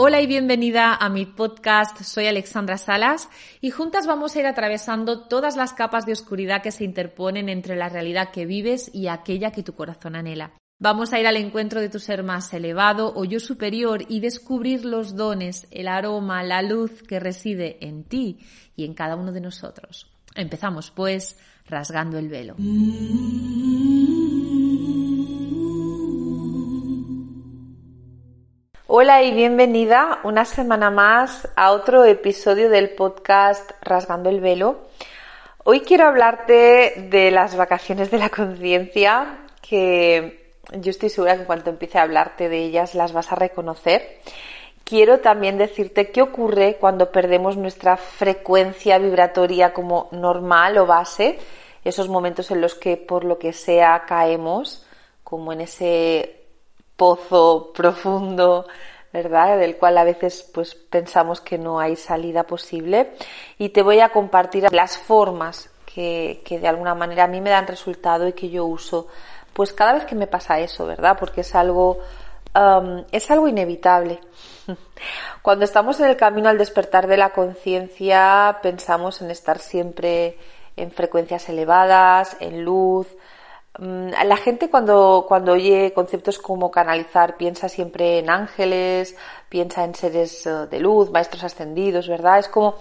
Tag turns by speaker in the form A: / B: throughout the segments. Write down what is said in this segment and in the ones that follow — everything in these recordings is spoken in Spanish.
A: Hola y bienvenida a mi podcast. Soy Alexandra Salas y juntas vamos a ir atravesando todas las capas de oscuridad que se interponen entre la realidad que vives y aquella que tu corazón anhela. Vamos a ir al encuentro de tu ser más elevado o yo superior y descubrir los dones, el aroma, la luz que reside en ti y en cada uno de nosotros. Empezamos pues rasgando el velo. Hola y bienvenida una semana más a otro episodio del podcast Rasgando el Velo. Hoy quiero hablarte de las vacaciones de la conciencia, que yo estoy segura que en cuanto empiece a hablarte de ellas las vas a reconocer. Quiero también decirte qué ocurre cuando perdemos nuestra frecuencia vibratoria como normal o base, esos momentos en los que por lo que sea caemos, como en ese pozo profundo, ¿verdad? Del cual a veces pues pensamos que no hay salida posible. Y te voy a compartir las formas que, que de alguna manera a mí me dan resultado y que yo uso pues cada vez que me pasa eso, ¿verdad? Porque es algo, es algo inevitable. Cuando estamos en el camino al despertar de la conciencia, pensamos en estar siempre en frecuencias elevadas, en luz, la gente cuando, cuando oye conceptos como canalizar piensa siempre en ángeles, piensa en seres eh, de luz, maestros ascendidos, ¿verdad? Es como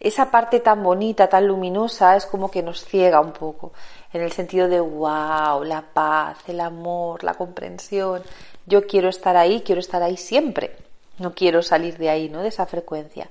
A: esa parte tan bonita, tan luminosa, es como que nos ciega un poco, en el sentido de wow, la paz, el amor, la comprensión. Yo quiero estar ahí, quiero estar ahí siempre. No quiero salir de ahí, ¿no? De esa frecuencia.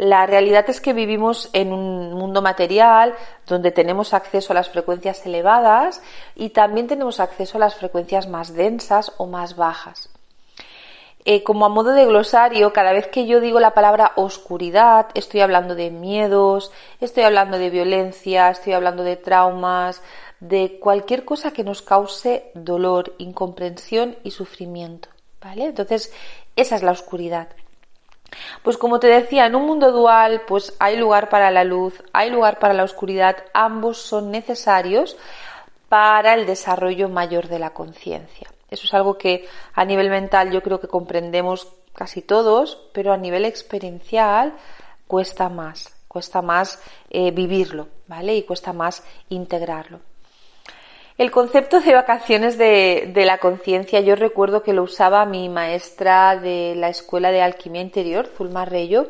A: La realidad es que vivimos en un mundo material donde tenemos acceso a las frecuencias elevadas y también tenemos acceso a las frecuencias más densas o más bajas. Eh, como a modo de glosario, cada vez que yo digo la palabra oscuridad, estoy hablando de miedos, estoy hablando de violencia, estoy hablando de traumas, de cualquier cosa que nos cause dolor, incomprensión y sufrimiento. ¿Vale? Entonces, esa es la oscuridad. Pues como te decía, en un mundo dual, pues hay lugar para la luz, hay lugar para la oscuridad, ambos son necesarios para el desarrollo mayor de la conciencia. Eso es algo que a nivel mental yo creo que comprendemos casi todos, pero a nivel experiencial cuesta más, cuesta más eh, vivirlo, ¿vale? Y cuesta más integrarlo. El concepto de vacaciones de, la conciencia, yo recuerdo que lo usaba mi maestra de la Escuela de Alquimia Interior, Zulma Reyo.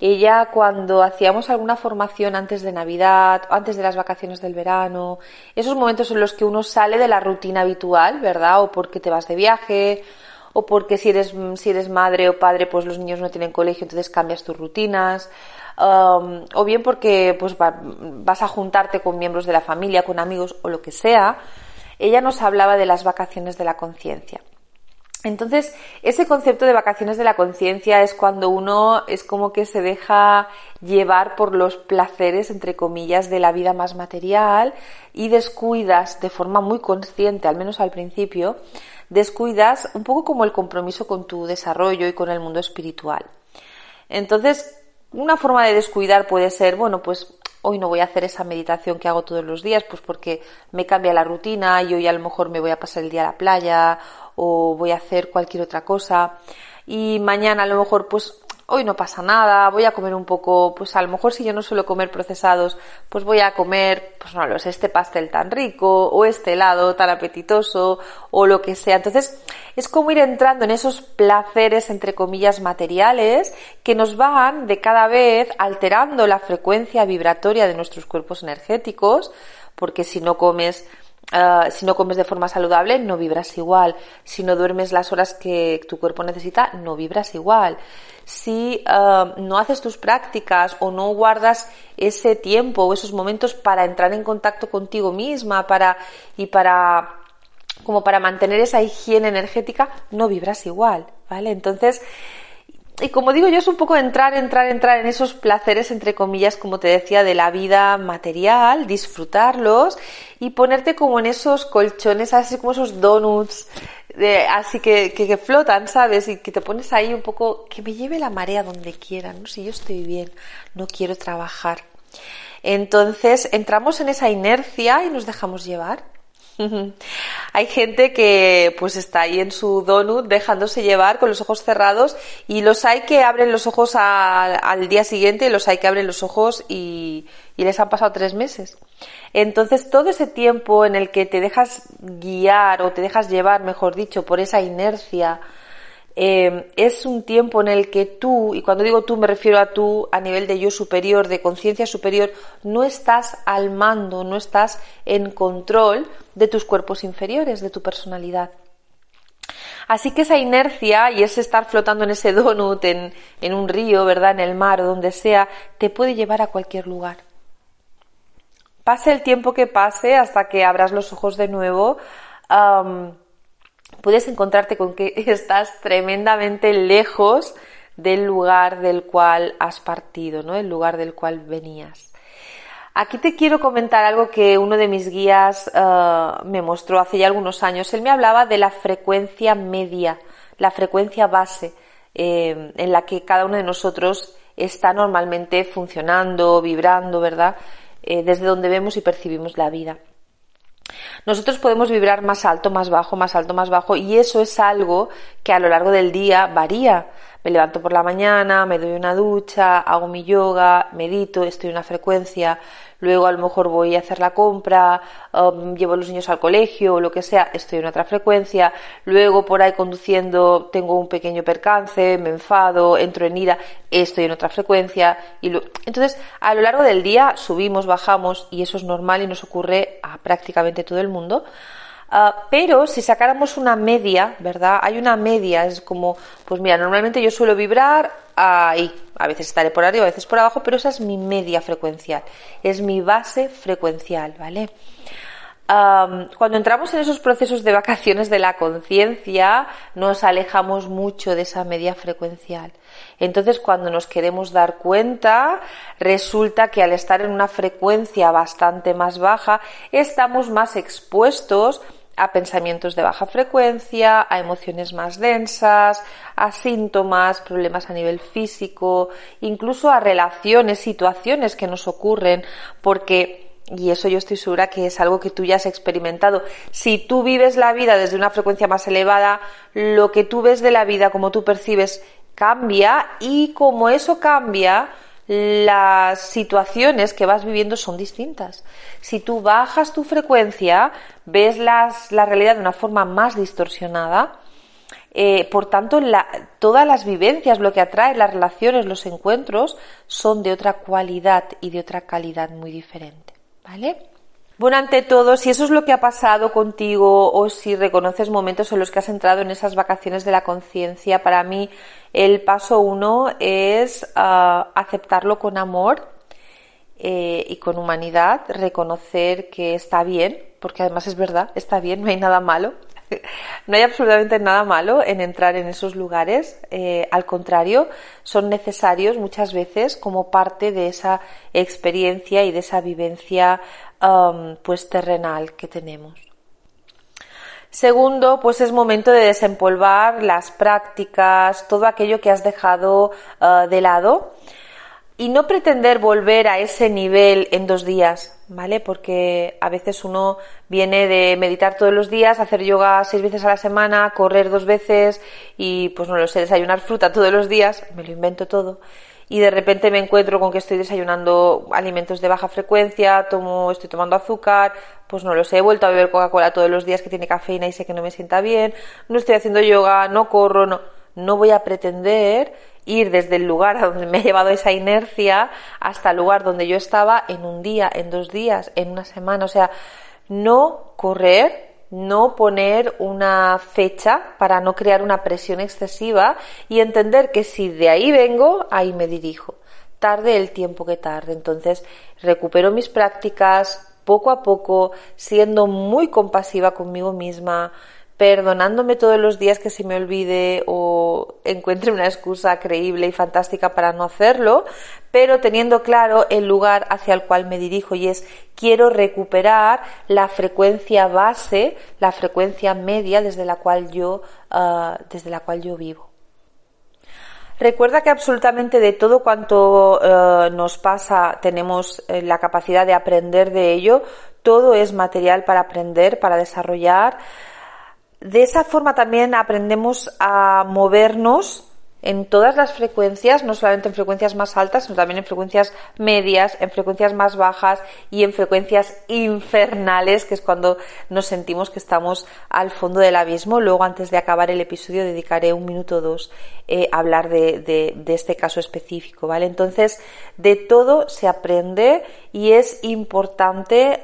A: Ella cuando hacíamos alguna formación antes de Navidad, antes de las vacaciones del verano, esos momentos en los que uno sale de la rutina habitual, ¿verdad? O porque te vas de viaje, o porque si eres, si eres madre o padre, pues los niños no tienen colegio, entonces cambias tus rutinas Um, o bien porque pues, vas a juntarte con miembros de la familia, con amigos o lo que sea, ella nos hablaba de las vacaciones de la conciencia. Entonces, ese concepto de vacaciones de la conciencia es cuando uno es como que se deja llevar por los placeres, entre comillas, de la vida más material y descuidas de forma muy consciente, al menos al principio, descuidas un poco como el compromiso con tu desarrollo y con el mundo espiritual. Entonces, una forma de descuidar puede ser, bueno, pues hoy no voy a hacer esa meditación que hago todos los días, pues porque me cambia la rutina y hoy a lo mejor me voy a pasar el día a la playa o voy a hacer cualquier otra cosa. Y mañana a lo mejor pues hoy no pasa nada, voy a comer un poco, pues a lo mejor si yo no suelo comer procesados, pues voy a comer, pues no lo sé, este pastel tan rico, o este helado tan apetitoso, o lo que sea. Entonces, es como ir entrando en esos placeres, entre comillas, materiales, que nos van de cada vez alterando la frecuencia vibratoria de nuestros cuerpos energéticos, porque si no comes Ah, si no comes de forma saludable, no vibras igual. Si no duermes las horas que tu cuerpo necesita, no vibras igual. Si ah, no haces tus prácticas o no guardas ese tiempo o esos momentos para entrar en contacto contigo misma para, y para, como para mantener esa higiene energética, no vibras igual, ¿vale? Entonces, y como digo yo, es un poco entrar, entrar, entrar en esos placeres, entre comillas, como te decía, de la vida material, disfrutarlos y ponerte como en esos colchones, así como esos donuts, así que, que, flotan, ¿sabes? Y que te pones ahí un poco, que me lleve la marea donde quiera, ¿no? Si yo estoy bien, no quiero trabajar. Entonces entramos en esa inercia y nos dejamos llevar. Hay gente que pues está ahí en su donut dejándose llevar con los ojos cerrados y los hay que abren los ojos al día siguiente y los hay que abren los ojos y, y les han pasado tres meses. Entonces todo ese tiempo en el que te dejas guiar o te dejas llevar, mejor dicho, por esa inercia, eh, es un tiempo en el que tú, y cuando digo tú me refiero a tú a nivel de yo superior, de conciencia superior, no estás al mando, no estás en control de tus cuerpos inferiores, de tu personalidad. Así que esa inercia y ese estar flotando en ese donut, en, en un río, ¿verdad? En el mar o donde sea, te puede llevar a cualquier lugar. Pase el tiempo que pase hasta que abras los ojos de nuevo, puedes encontrarte con que estás tremendamente lejos del lugar del cual has partido, ¿no? El lugar del cual venías. Aquí te quiero comentar algo que uno de mis guías eh, me mostró hace ya algunos años. Él me hablaba de la frecuencia media, la frecuencia base eh, en la que cada uno de nosotros está normalmente funcionando, vibrando, ¿verdad? Eh, desde donde vemos y percibimos la vida. Nosotros podemos vibrar más alto, más bajo, más alto, más bajo y eso es algo que a lo largo del día varía. Me levanto por la mañana, me doy una ducha, hago mi yoga, medito, estoy en una frecuencia, luego a lo mejor voy a hacer la compra, llevo a los niños al colegio o lo que sea, estoy en otra frecuencia, luego por ahí conduciendo tengo un pequeño percance, me enfado, entro en ira, estoy en otra frecuencia y entonces a lo largo del día subimos, bajamos y eso es normal y nos ocurre a prácticamente todo el mundo. Ah, pero si sacáramos una media, ¿verdad? Hay una media, es como, pues mira, normalmente yo suelo vibrar ahí, a veces estaré por arriba, a veces por abajo, pero esa es mi media frecuencial, es mi base frecuencial, ¿vale? cuando entramos en esos procesos de vacaciones de la conciencia, nos alejamos mucho de esa media frecuencial. Entonces, cuando nos queremos dar cuenta, resulta que al estar en una frecuencia bastante más baja, estamos más expuestos a pensamientos de baja frecuencia, a emociones más densas, a síntomas, problemas a nivel físico, incluso a relaciones, situaciones que nos ocurren, porque y eso yo estoy segura que es algo que tú ya has experimentado. Si tú vives la vida desde una frecuencia más elevada, lo que tú ves de la vida, como tú percibes, cambia y como eso cambia, las situaciones que vas viviendo son distintas. Si tú bajas tu frecuencia, ves las, la realidad de una forma más distorsionada, eh, por tanto, todas las vivencias, lo que atrae, las relaciones, los encuentros, son de otra cualidad y de otra calidad muy diferente. ¿Vale? Bueno, ante todo, si eso es lo que ha pasado contigo o si reconoces momentos en los que has entrado en esas vacaciones de la conciencia, para mí el paso uno es ah, aceptarlo con amor eh, y con humanidad, reconocer que está bien, porque además es verdad, está bien, no hay nada malo. No hay absolutamente nada malo en entrar en esos lugares, eh, al contrario, son necesarios muchas veces como parte de esa experiencia y de esa vivencia um, pues terrenal que tenemos. Segundo, pues es momento de desempolvar las prácticas, todo aquello que has dejado uh, de lado y no pretender volver a ese nivel en dos días, ¿vale? Porque a veces uno viene de meditar todos los días, hacer yoga seis veces a la semana, correr dos veces y pues no lo sé, desayunar fruta todos los días, me lo invento todo y de repente me encuentro con que estoy desayunando alimentos de baja frecuencia, tomo, estoy tomando azúcar, pues no lo sé, he vuelto a beber Coca-Cola todos los días que tiene cafeína y sé que no me sienta bien, no estoy haciendo yoga, no corro, no, no voy a pretender ir desde el lugar a donde me ha llevado esa inercia hasta el lugar donde yo estaba en un día, en dos días, en una semana, o sea, no correr no poner una fecha para no crear una presión excesiva y entender que si de ahí vengo, ahí me dirijo. Tarde el tiempo que tarde. Entonces, recupero mis prácticas poco a poco, siendo muy compasiva conmigo misma, perdonándome todos los días que se me olvide o encuentre una excusa creíble y fantástica para no hacerlo, pero teniendo claro el lugar hacia el cual me dirijo y es quiero recuperar la frecuencia base, la frecuencia media desde la cual yo, ah, desde la cual yo vivo. Recuerda que absolutamente de todo cuanto eh, nos pasa tenemos eh, la capacidad de aprender de ello. Todo es material para aprender, para desarrollar. De esa forma también aprendemos a movernos en todas las frecuencias, no solamente en frecuencias más altas, sino también en frecuencias medias, en frecuencias más bajas y en frecuencias infernales, que es cuando nos sentimos que estamos al fondo del abismo. Luego, antes de acabar el episodio, dedicaré un minuto o dos eh, a hablar de, de, este caso específico, ¿vale? Entonces, de todo se aprende y es importante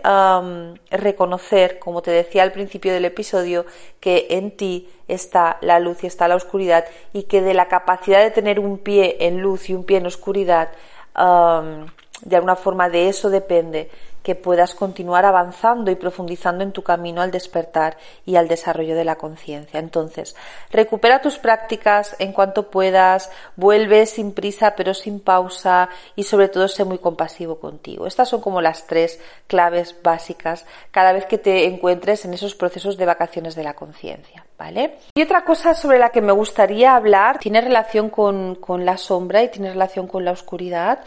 A: reconocer, como te decía al principio del episodio, que en ti está la luz y está la oscuridad y que de la capacidad de tener un pie en luz y un pie en oscuridad, de alguna forma de eso depende que puedas continuar avanzando y profundizando en tu camino al despertar y al desarrollo de la conciencia. Entonces, recupera tus prácticas en cuanto puedas, vuelve sin prisa pero sin pausa y sobre todo sé muy compasivo contigo. Estas son como las tres claves básicas cada vez que te encuentres en esos procesos de vacaciones de la conciencia. ¿Vale? Y otra cosa sobre la que me gustaría hablar tiene relación con, con la sombra y tiene relación con la oscuridad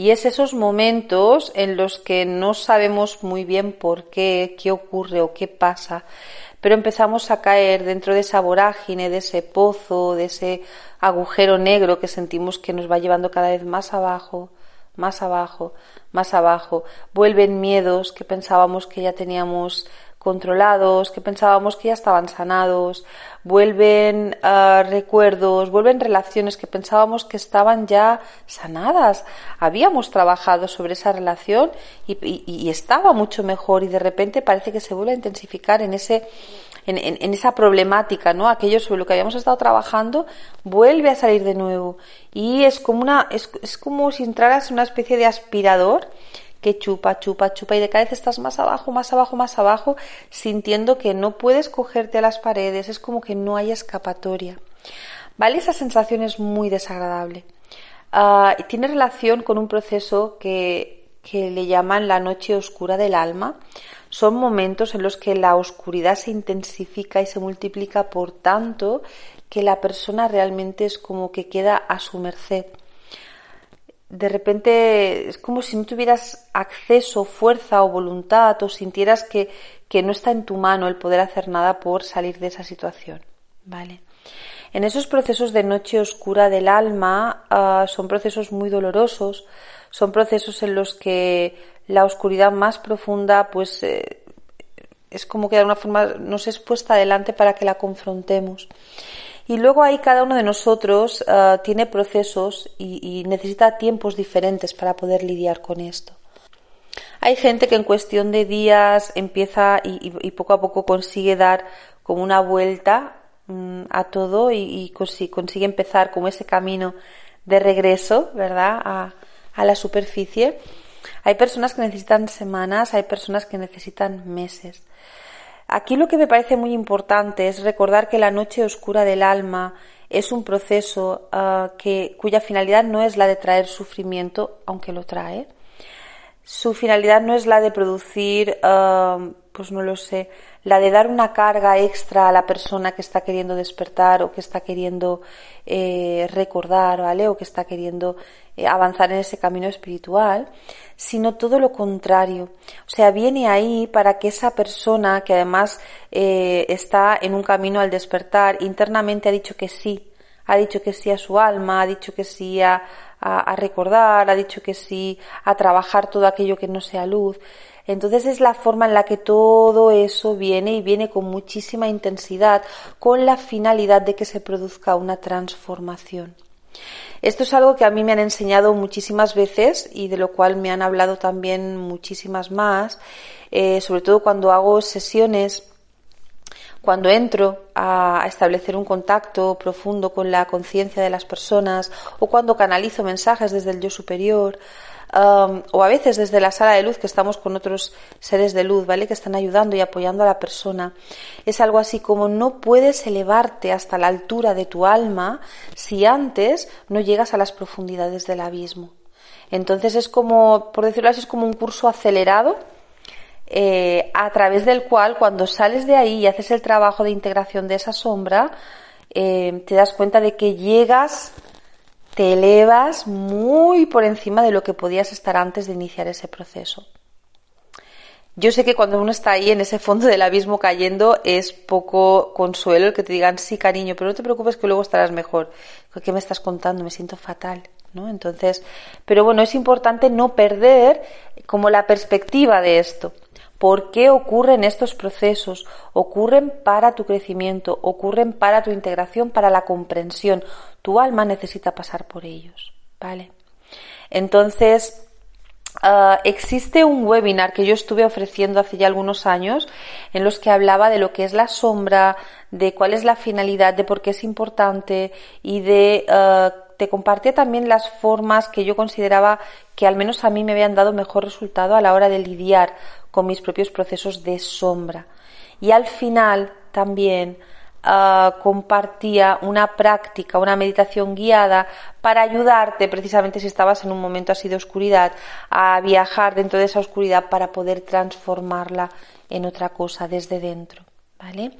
A: y es esos momentos en los que no sabemos muy bien por qué, qué ocurre o qué pasa, pero empezamos a caer dentro de esa vorágine, de ese pozo, de ese agujero negro que sentimos que nos va llevando cada vez más abajo, más abajo, más abajo. Vuelven miedos que pensábamos que ya teníamos controlados, que pensábamos que ya estaban sanados, vuelven ah, recuerdos, vuelven relaciones que pensábamos que estaban ya sanadas. Habíamos trabajado sobre esa relación y, estaba mucho mejor y de repente parece que se vuelve a intensificar en ese en, esa problemática, ¿no? Aquello sobre lo que habíamos estado trabajando vuelve a salir de nuevo y es como una es, es como si entraras en una especie de aspirador que chupa, chupa, chupa y de cada vez estás más abajo, más abajo, más abajo, sintiendo que no puedes cogerte a las paredes, es como que no hay escapatoria. ¿Vale? Esa sensación es muy desagradable. Ah, tiene relación con un proceso que, que le llaman la noche oscura del alma. Son momentos en los que la oscuridad se intensifica y se multiplica por tanto que la persona realmente es como que queda a su merced de repente es como si no tuvieras acceso, fuerza o voluntad o sintieras que, que, no está en tu mano el poder hacer nada por salir de esa situación. ¿Vale? En esos procesos de noche oscura del alma ah, son procesos muy dolorosos, son procesos en los que la oscuridad más profunda pues eh, es como que de alguna forma nos es puesta adelante para que la confrontemos. Y luego ahí cada uno de nosotros eh, tiene procesos y, necesita tiempos diferentes para poder lidiar con esto. Hay gente que en cuestión de días empieza y, poco a poco consigue dar como una vuelta mm, a todo y, consigue, empezar como ese camino de regreso, ¿verdad? A la superficie. Hay personas que necesitan semanas, hay personas que necesitan meses. Aquí lo que me parece muy importante es recordar que la noche oscura del alma es un proceso ah, que, cuya finalidad no es la de traer sufrimiento, aunque lo trae. Su finalidad no es la de producir, ah, pues no lo sé, la de dar una carga extra a la persona que está queriendo despertar o que está queriendo eh, recordar, ¿vale? O que está queriendo eh, avanzar en ese camino espiritual, sino todo lo contrario. O sea, viene ahí para que esa persona que además eh, está en un camino al despertar, internamente ha dicho que sí, ha dicho que sí a su alma, ha dicho que sí a, recordar, ha dicho que sí a trabajar todo aquello que no sea luz. Entonces es la forma en la que todo eso viene y viene con muchísima intensidad, con la finalidad de que se produzca una transformación. Esto es algo que a mí me han enseñado muchísimas veces y de lo cual me han hablado también muchísimas más, eh, sobre todo cuando hago sesiones, cuando entro a establecer un contacto profundo con la conciencia de las personas o cuando canalizo mensajes desde el yo superior. um, o a veces desde la sala de luz que estamos con otros seres de luz, ¿vale? Que están ayudando y apoyando a la persona. Es algo así como no puedes elevarte hasta la altura de tu alma si antes no llegas a las profundidades del abismo. Entonces es como, por decirlo así, es como un curso acelerado eh, a través del cual cuando sales de ahí y haces el trabajo de integración de esa sombra, eh, te das cuenta de que llegas, te elevas muy por encima de lo que podías estar antes de iniciar ese proceso. Yo sé que cuando uno está ahí en ese fondo del abismo cayendo es poco consuelo el que te digan sí cariño, pero no te preocupes que luego estarás mejor. ¿Qué me estás contando? Me siento fatal. ¿no? Entonces, pero bueno, es importante no perder como la perspectiva de esto. ¿Por qué ocurren estos procesos? Ocurren para tu crecimiento, ocurren para tu integración, para la comprensión. Tu alma necesita pasar por ellos, ¿vale? Entonces, ah, existe un webinar que yo estuve ofreciendo hace ya algunos años en los que hablaba de lo que es la sombra, de cuál es la finalidad, de por qué es importante y de ah, te compartía también las formas que yo consideraba que al menos a mí me habían dado mejor resultado a la hora de lidiar con mis propios procesos de sombra. Y al final también ah, compartía una práctica, una meditación guiada para ayudarte, precisamente si estabas en un momento así de oscuridad, a viajar dentro de esa oscuridad para poder transformarla en otra cosa desde dentro. ¿Vale?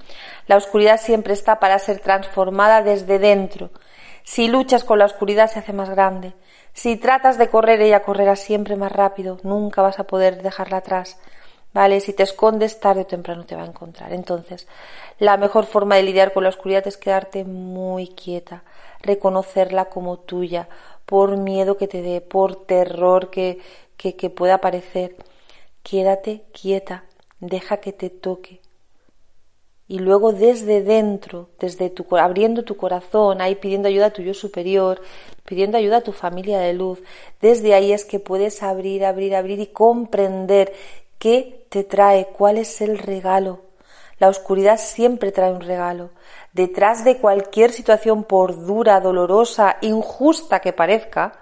A: La oscuridad siempre está para ser transformada desde dentro. Si luchas con la oscuridad se hace más grande. Si tratas de correr ella correrá siempre más rápido, nunca vas a poder dejarla atrás. ¿Vale? Si te escondes, tarde o temprano te va a encontrar. Entonces, la mejor forma de lidiar con la oscuridad es quedarte muy quieta, reconocerla como tuya, por miedo que te dé, por terror que, que, que pueda aparecer. Quédate quieta, deja que te toque. Y luego desde dentro, desde tu, abriendo tu corazón, ahí pidiendo ayuda a tu yo superior, pidiendo ayuda a tu familia de luz, desde ahí es que puedes abrir, abrir, abrir y comprender ¿Qué te trae? ¿Cuál es el regalo? La oscuridad siempre trae un regalo. Detrás de cualquier situación, por dura, dolorosa, injusta que parezca,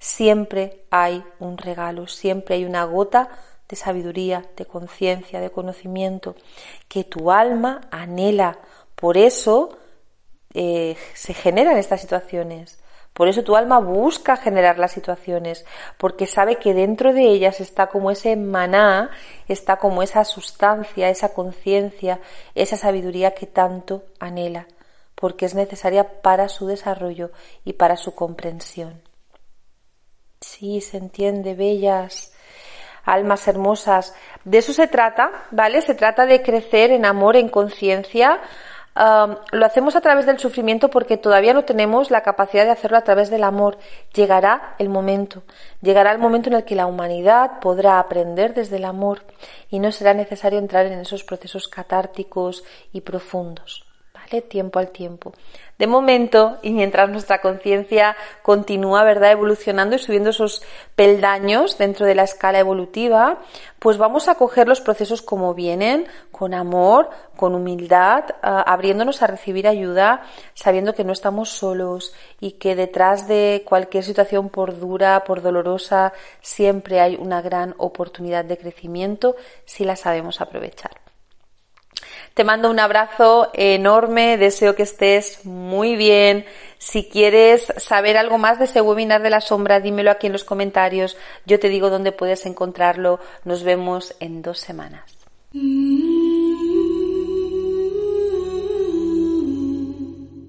A: siempre hay un regalo, siempre hay una gota de sabiduría, de conciencia, de conocimiento, que tu alma anhela. Por eso eh, se generan estas situaciones. Por eso tu alma busca generar las situaciones, porque sabe que dentro de ellas está como ese maná, está como esa sustancia, esa conciencia, esa sabiduría que tanto anhela, porque es necesaria para su desarrollo y para su comprensión. Sí, se entiende, bellas almas hermosas. De eso se trata, ¿vale? Se trata de crecer en amor, en conciencia, lo hacemos a través del sufrimiento porque todavía no tenemos la capacidad de hacerlo a través del amor. Llegará el momento, llegará el momento en el que la humanidad podrá aprender desde el amor y no será necesario entrar en esos procesos catárticos y profundos. ¿Vale? Tiempo al tiempo. De momento, y mientras nuestra conciencia continúa, ¿verdad?, evolucionando y subiendo esos peldaños dentro de la escala evolutiva, pues vamos a coger los procesos como vienen, con amor, con humildad, ah, abriéndonos a recibir ayuda, sabiendo que no estamos solos y que detrás de cualquier situación, por dura, por dolorosa, siempre hay una gran oportunidad de crecimiento si la sabemos aprovechar. Te mando un abrazo enorme, deseo que estés muy bien. Si quieres saber algo más de ese webinar de la sombra, dímelo aquí en los comentarios. Yo te digo dónde puedes encontrarlo. Nos vemos en dos semanas. Mm.